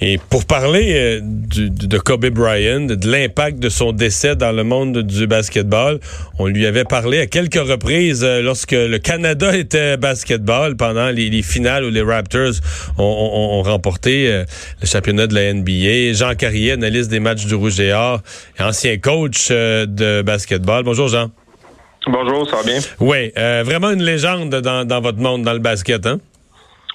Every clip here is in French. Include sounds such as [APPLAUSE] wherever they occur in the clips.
Et pour parler euh, de Kobe Bryant, de l'impact de son décès dans le monde du basketball, on lui avait parlé à quelques reprises euh, lorsque le Canada était basketball pendant les, finales où les Raptors ont, remporté euh, le championnat de la NBA. Jean Carrier, analyste des matchs du Rouge et Or, et ancien coach de basketball. Bonjour Jean. Bonjour, ça va bien? Oui, vraiment une légende dans, dans votre monde, dans le basket, hein?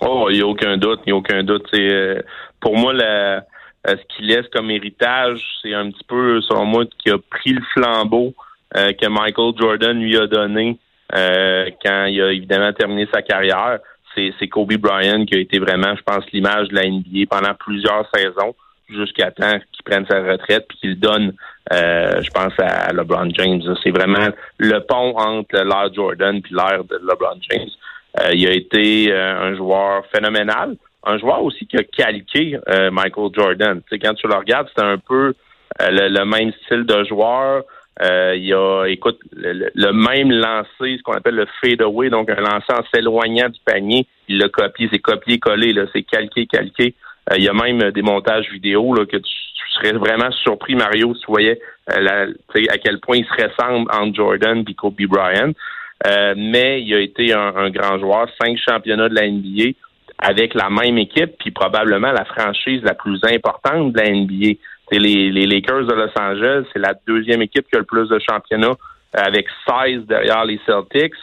Oh, il n'y a aucun doute, il n'y a aucun doute. C'est pour moi, euh, ce qu'il laisse comme héritage, c'est un petit peu, selon moi, qui a pris le flambeau euh, que Michael Jordan lui a donné euh, quand il a évidemment terminé sa carrière. C'est Kobe Bryant qui a été vraiment, je pense, l'image de la NBA pendant plusieurs saisons jusqu'à temps qu'il prenne sa retraite puis qu'il donne, je pense, à LeBron James. C'est vraiment le pont entre l'ère Jordan puis l'ère de LeBron James. il a été un joueur phénoménal un joueur aussi qui a calqué euh, Michael Jordan. sais, quand tu le regardes, c'est un peu euh, le, même style de joueur. Euh, il a, écoute, le, même lancé, ce qu'on appelle le fade away, donc un lancer en s'éloignant du panier. Il l'a copié, c'est copié-collé, c'est calqué, calqué. il y a même des montages vidéo là, que tu, serais vraiment surpris, Mario, si tu voyais à quel point il se ressemble entre Jordan et Kobe Bryant. mais il a été un, un, grand joueur, cinq championnats de la NBA avec la même équipe, puis probablement la franchise la plus importante de la NBA. C'est les, les Lakers de Los Angeles, c'est la deuxième équipe qui a le plus de championnats euh, avec 16 derrière les Celtics,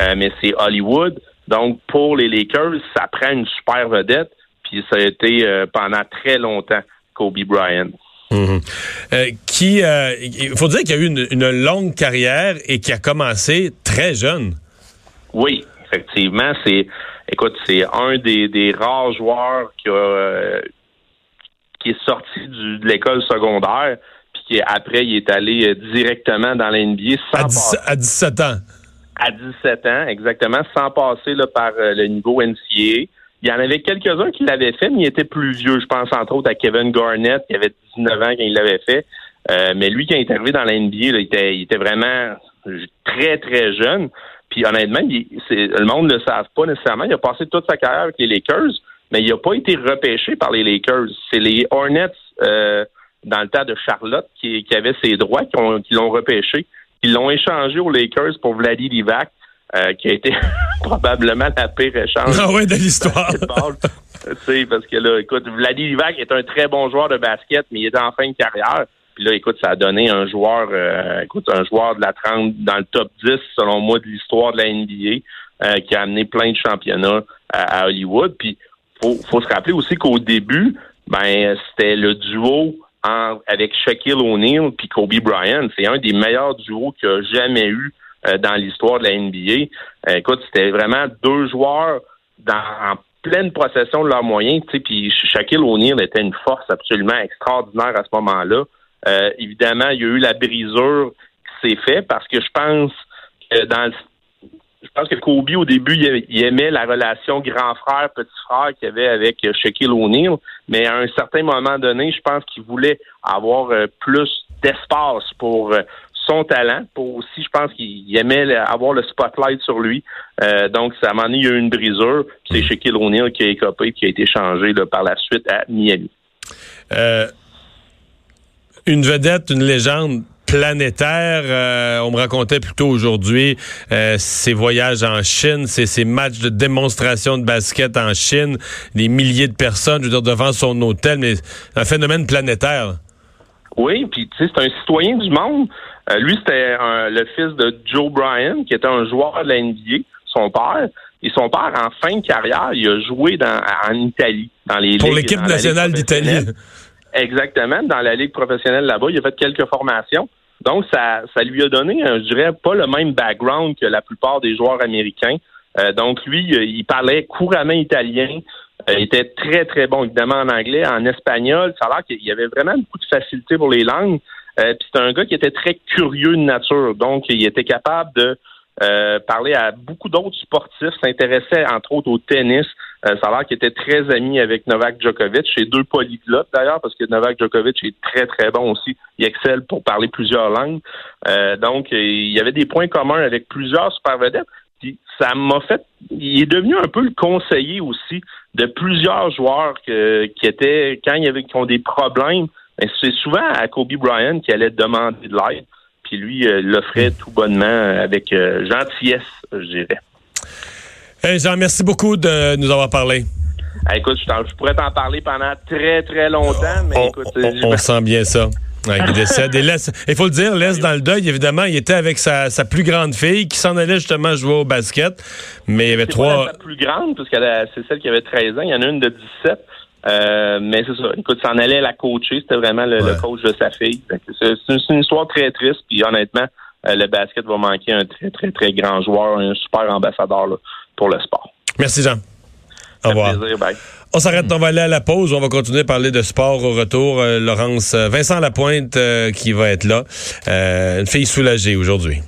euh, mais c'est Hollywood. Donc, pour les Lakers, ça prend une super vedette, puis ça a été euh, pendant très longtemps Kobe Bryant. Mhm. qui, il faut dire qu'il a eu une, une, longue carrière et qui a commencé très jeune. Oui, effectivement, c'est écoute, c'est un des, rares joueurs qui a euh, qui est sorti de l'école secondaire, puis qui après il est allé euh, directement dans la NBA sans à, à 17 ans. À 17 ans, exactement, sans passer là, par euh, le niveau NCA. Il y en avait quelques-uns qui l'avaient fait, mais il était plus vieux. Je pense entre autres à Kevin Garnett, qui avait 19 ans quand il l'avait fait. mais lui, qui est arrivé dans la NBA, il, était, il était vraiment très, très jeune. Puis honnêtement, le monde ne le savent pas nécessairement. Il a passé toute sa carrière avec les Lakers, mais il n'a pas été repêché par les Lakers. C'est les Hornets euh, dans le temps de Charlotte qui, qui avaient ses droits, qui, l'ont repêché. Ils l'ont échangé aux Lakers pour Vladi Divac, euh, qui a été [LAUGHS] probablement la pire échange. Ah ouais, de l'histoire. parce que là, écoute, Vladi Divac est un très bon joueur de basket, mais il est en fin de carrière. Puis là, écoute, ça a donné un joueur, euh, écoute, un joueur de la 30 dans le top 10, selon moi, de l'histoire de la NBA, euh, qui a amené plein de championnats à, Hollywood. Puis faut, faut se rappeler aussi qu'au début, ben c'était le duo avec Shaquille O'Neal puis Kobe Bryant. C'est un des meilleurs duos qu'il a jamais eu euh, dans l'histoire de la NBA. écoute, c'était vraiment deux joueurs dans, en pleine possession de leurs moyens. Puis Shaquille O'Neal était une force absolument extraordinaire à ce moment-là. Euh, évidemment, il y a eu la brisure qui s'est faite parce que je pense que dans je pense que Kobe, au début, il aimait la relation grand frère, petit frère qu'il avait avec Shaquille O'Neal, mais à un certain moment donné, je pense qu'il voulait avoir euh, plus d'espace pour euh, son talent, pour aussi, je pense qu'il aimait avoir le spotlight sur lui. donc, ça donné, il y a eu une brisure. C'est Shaquille O'Neal qui a écopé et qui a été changé par la suite à Miami une vedette, une légende planétaire. Euh, on me racontait plutôt aujourd'hui euh, ses voyages en Chine, ses, ses, matchs de démonstration de basket en Chine, des milliers de personnes, je veux dire, devant son hôtel, mais un phénomène planétaire. Oui, puis tu sais, c'est un citoyen du monde. Euh, lui, c'était le fils de Joe Bryan, qui était un joueur de la NBA, son père. Et son père, en fin de carrière, il a joué dans, en Italie, dans les Pour l'équipe nationale d'Italie. Exactement. Dans la ligue professionnelle là-bas, il a fait quelques formations. Donc, ça, ça lui a donné, je dirais, pas le même background que la plupart des joueurs américains. Euh, donc, lui, il parlait couramment italien. Euh, il était très, très bon, évidemment, en anglais, en espagnol. Ça a l'air qu'il y avait vraiment beaucoup de facilité pour les langues. Euh, puis c'est un gars qui était très curieux de nature. Donc, il était capable de euh, parler à beaucoup d'autres sportifs, s'intéressait entre autres au tennis. Euh, ça a l'air qu'il était très ami avec Novak Djokovic, chez deux polyglottes d'ailleurs, parce que Novak Djokovic est très très bon aussi. Il excelle pour parler plusieurs langues. Euh, donc, il y avait des points communs avec plusieurs super vedettes. Puis ça m'a fait. Il est devenu un peu le conseiller aussi de plusieurs joueurs qui étaient quand il y avait qui ont des problèmes. Ben, c'est souvent à Kobe Bryant qui allait demander de l'aide, puis lui euh, l'offrait tout bonnement avec euh, gentillesse, je dirais. Hey Jean, merci beaucoup de nous avoir parlé. écoute, je, pourrais t'en parler pendant très très longtemps, mais on, écoute, on sent bien ça il décède. il faut le dire, laisse dans le deuil, évidemment, il était avec sa, plus grande fille qui s'en allait justement jouer au basket. Mais il y avait trois. Pas plus grande, parce que c'est celle qui avait 13 ans. Il y en a une de 17. Euh, mais c'est ça. Écoute, s'en allait la coacher. C'était vraiment le, coach de sa fille. C'est une histoire très triste. Puis honnêtement, euh, le basket va manquer un très, très, très grand joueur, un super ambassadeur pour le sport. Merci, Jean. Au revoir. Plaisir, bye. On s'arrête, on va aller à la pause. On va continuer à parler de sport au retour. Euh, Laurence, euh, Vincent Lapointe euh, qui va être là. une fille soulagée aujourd'hui.